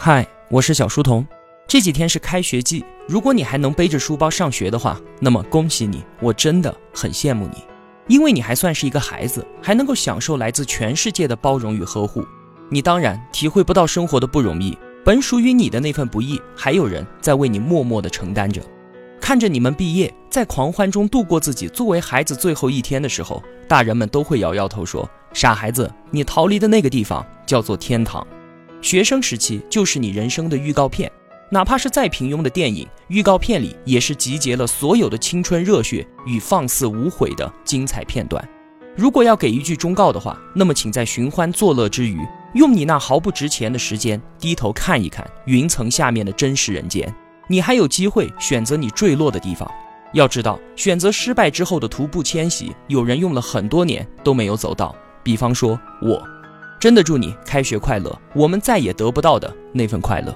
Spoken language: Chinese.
嗨，我是小书童。这几天是开学季，如果你还能背着书包上学的话，那么恭喜你，我真的很羡慕你，因为你还算是一个孩子，还能够享受来自全世界的包容与呵护。你当然体会不到生活的不容易，本属于你的那份不易，还有人在为你默默的承担着。看着你们毕业，在狂欢中度过自己作为孩子最后一天的时候，大人们都会摇摇头说：“傻孩子，你逃离的那个地方叫做天堂。”学生时期就是你人生的预告片，哪怕是再平庸的电影，预告片里也是集结了所有的青春热血与放肆无悔的精彩片段。如果要给一句忠告的话，那么请在寻欢作乐之余，用你那毫不值钱的时间，低头看一看云层下面的真实人间。你还有机会选择你坠落的地方。要知道，选择失败之后的徒步迁徙，有人用了很多年都没有走到。比方说我。真的祝你开学快乐，我们再也得不到的那份快乐。